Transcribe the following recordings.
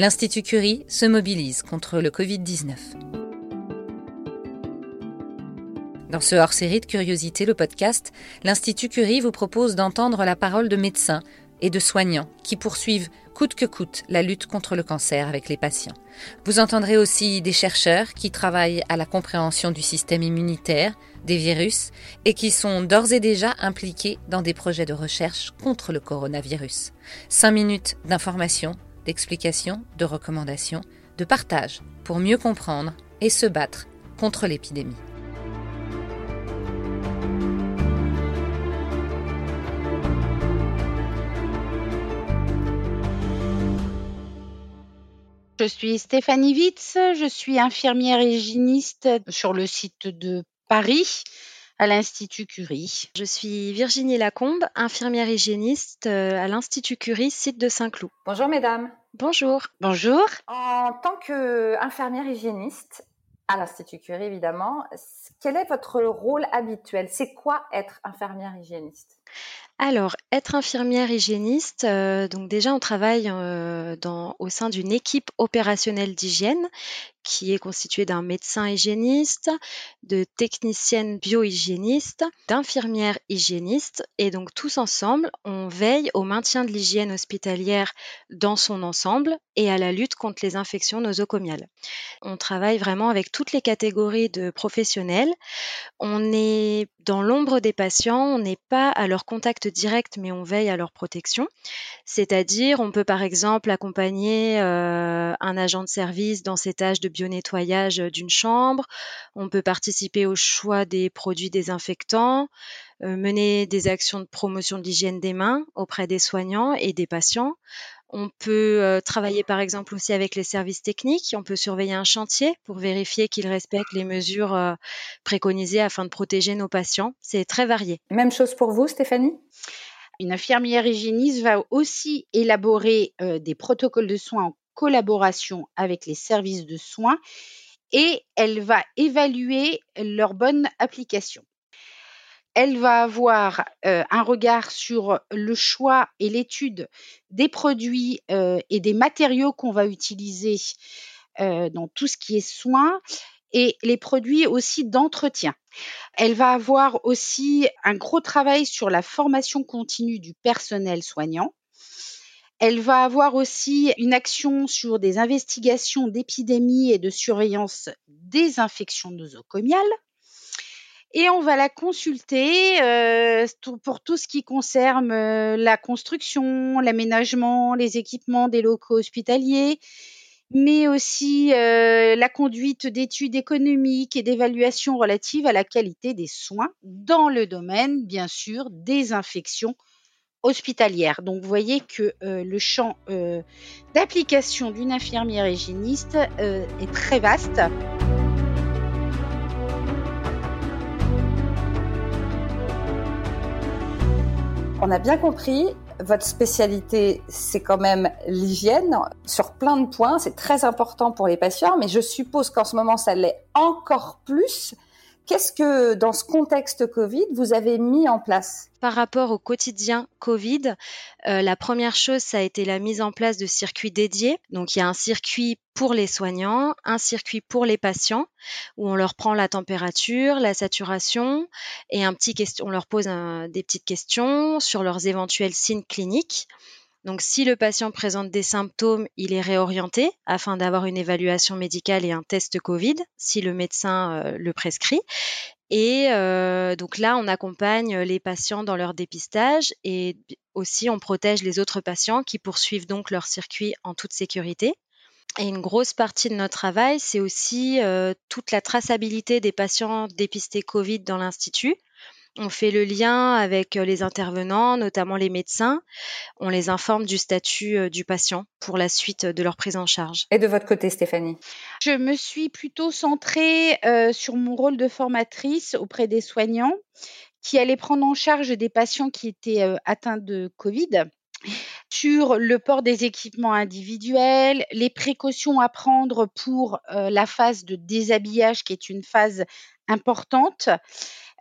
l'Institut Curie se mobilise contre le Covid-19. Dans ce hors-série de Curiosité, le podcast, l'Institut Curie vous propose d'entendre la parole de médecins et de soignants qui poursuivent coûte que coûte la lutte contre le cancer avec les patients. Vous entendrez aussi des chercheurs qui travaillent à la compréhension du système immunitaire, des virus, et qui sont d'ores et déjà impliqués dans des projets de recherche contre le coronavirus. Cinq minutes d'information, d'explication, de recommandations, de partage pour mieux comprendre et se battre contre l'épidémie. Je suis Stéphanie Witz, je suis infirmière hygiéniste sur le site de Paris à l'Institut Curie. Je suis Virginie Lacombe, infirmière hygiéniste euh, à l'Institut Curie, site de Saint-Cloud. Bonjour mesdames. Bonjour. Bonjour. En tant qu'infirmière hygiéniste à l'Institut Curie évidemment, quel est votre rôle habituel? C'est quoi être infirmière hygiéniste? Alors, être infirmière hygiéniste, euh, donc déjà on travaille euh, dans, au sein d'une équipe opérationnelle d'hygiène qui est constituée d'un médecin hygiéniste, de techniciennes bio-hygiénistes, d'infirmières hygiénistes. Et donc tous ensemble, on veille au maintien de l'hygiène hospitalière dans son ensemble et à la lutte contre les infections nosocomiales. On travaille vraiment avec toutes les catégories de professionnels. On est dans l'ombre des patients, on n'est pas à leur contact direct, mais on veille à leur protection. C'est-à-dire, on peut par exemple accompagner euh, un agent de service dans ses tâches de bio-nettoyage d'une chambre. On peut participer au choix des produits désinfectants, euh, mener des actions de promotion de l'hygiène des mains auprès des soignants et des patients. On peut euh, travailler par exemple aussi avec les services techniques. On peut surveiller un chantier pour vérifier qu'il respecte les mesures euh, préconisées afin de protéger nos patients. C'est très varié. Même chose pour vous, Stéphanie? Une infirmière hygiéniste va aussi élaborer des protocoles de soins en collaboration avec les services de soins et elle va évaluer leur bonne application. Elle va avoir un regard sur le choix et l'étude des produits et des matériaux qu'on va utiliser dans tout ce qui est soins et les produits aussi d'entretien. Elle va avoir aussi un gros travail sur la formation continue du personnel soignant. Elle va avoir aussi une action sur des investigations d'épidémies et de surveillance des infections nosocomiales. Et on va la consulter euh, pour tout ce qui concerne euh, la construction, l'aménagement, les équipements des locaux hospitaliers, mais aussi euh, la conduite d'études économiques et d'évaluations relatives à la qualité des soins dans le domaine, bien sûr, des infections hospitalière. Donc vous voyez que euh, le champ euh, d'application d'une infirmière hygiéniste euh, est très vaste. On a bien compris, votre spécialité, c'est quand même l'hygiène sur plein de points. C'est très important pour les patients, mais je suppose qu'en ce moment, ça l'est encore plus. Qu'est-ce que, dans ce contexte Covid, vous avez mis en place? Par rapport au quotidien Covid, euh, la première chose, ça a été la mise en place de circuits dédiés. Donc, il y a un circuit pour les soignants, un circuit pour les patients, où on leur prend la température, la saturation, et un petit on leur pose des petites questions sur leurs éventuels signes cliniques. Donc, si le patient présente des symptômes, il est réorienté afin d'avoir une évaluation médicale et un test Covid, si le médecin euh, le prescrit. Et euh, donc là, on accompagne les patients dans leur dépistage et aussi on protège les autres patients qui poursuivent donc leur circuit en toute sécurité. Et une grosse partie de notre travail, c'est aussi euh, toute la traçabilité des patients dépistés Covid dans l'Institut. On fait le lien avec euh, les intervenants, notamment les médecins. On les informe du statut euh, du patient pour la suite de leur prise en charge. Et de votre côté, Stéphanie? Je me suis plutôt centrée euh, sur mon rôle de formatrice auprès des soignants qui allaient prendre en charge des patients qui étaient atteints de Covid sur le port des équipements individuels, les précautions à prendre pour la phase de déshabillage qui est une phase importante,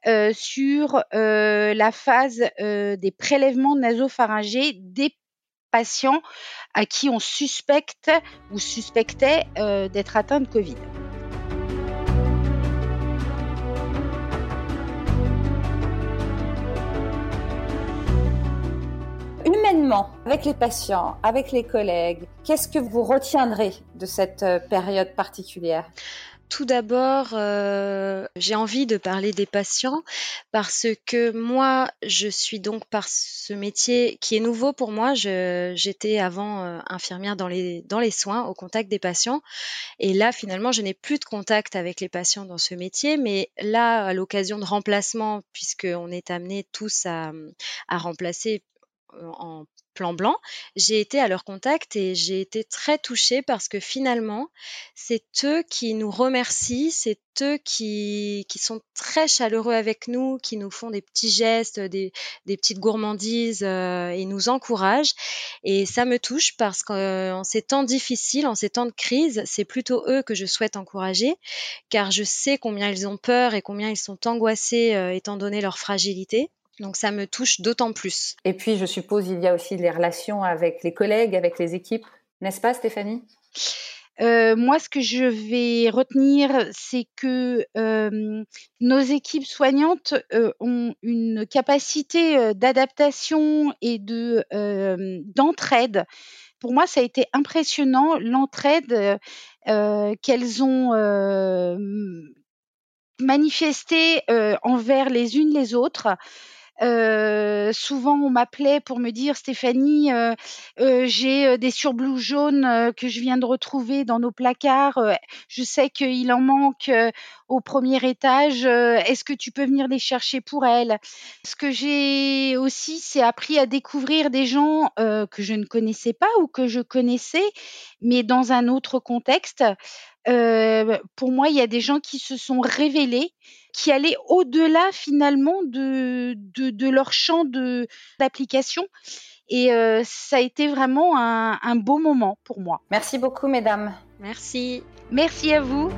euh, sur euh, la phase euh, des prélèvements nasopharyngés des patients à qui on suspecte ou suspectait d'être atteints de Covid. humainement, avec les patients, avec les collègues, qu'est-ce que vous retiendrez de cette période particulière? Tout d'abord, euh, j'ai envie de parler des patients parce que moi, je suis donc par ce métier qui est nouveau pour moi. J'étais avant euh, infirmière dans les, soins, au contact des patients. Et là, finalement, je n'ai plus de contact avec les patients dans ce métier. Mais là, à l'occasion de remplacement, puisqu'on est amené tous à remplacer en plan blanc, j'ai été à leur contact et j'ai été très touchée parce que finalement, c'est eux qui nous remercient, c'est eux qui, qui sont très chaleureux avec nous, qui nous font des petits gestes, des, des petites gourmandises et nous encouragent. Et ça me touche parce qu'en ces temps difficiles, en ces temps de crise, c'est plutôt eux que je souhaite encourager car je sais combien ils ont peur et combien ils sont angoissés étant donné leur fragilité. Donc ça me touche d'autant plus. Et puis je suppose il y a aussi les relations avec les collègues, avec les équipes, n'est-ce pas Stéphanie? Euh, moi, ce que je vais retenir, c'est que euh, nos équipes soignantes euh, ont une capacité d'adaptation et de d'entraide. Pour moi, ça a été impressionnant l'entraide qu'elles ont manifestée envers les unes les autres. Euh, souvent, on m'appelait pour me dire Stéphanie, euh, euh, j'ai des surblouses jaunes que je viens de retrouver dans nos placards. je sais qu'il en manque au premier étage. Est-ce que tu peux venir les chercher pour elle Ce que j'ai aussi, c'est appris à découvrir des gens que je ne connaissais pas ou que je connaissais, mais dans un autre contexte. pour moi, il y a des gens qui se sont révélés qui allaient au-delà finalement de, de, leur champ d'application. Et euh, ça a été vraiment un, un beau moment pour moi. Merci beaucoup, mesdames. Merci. Merci à vous.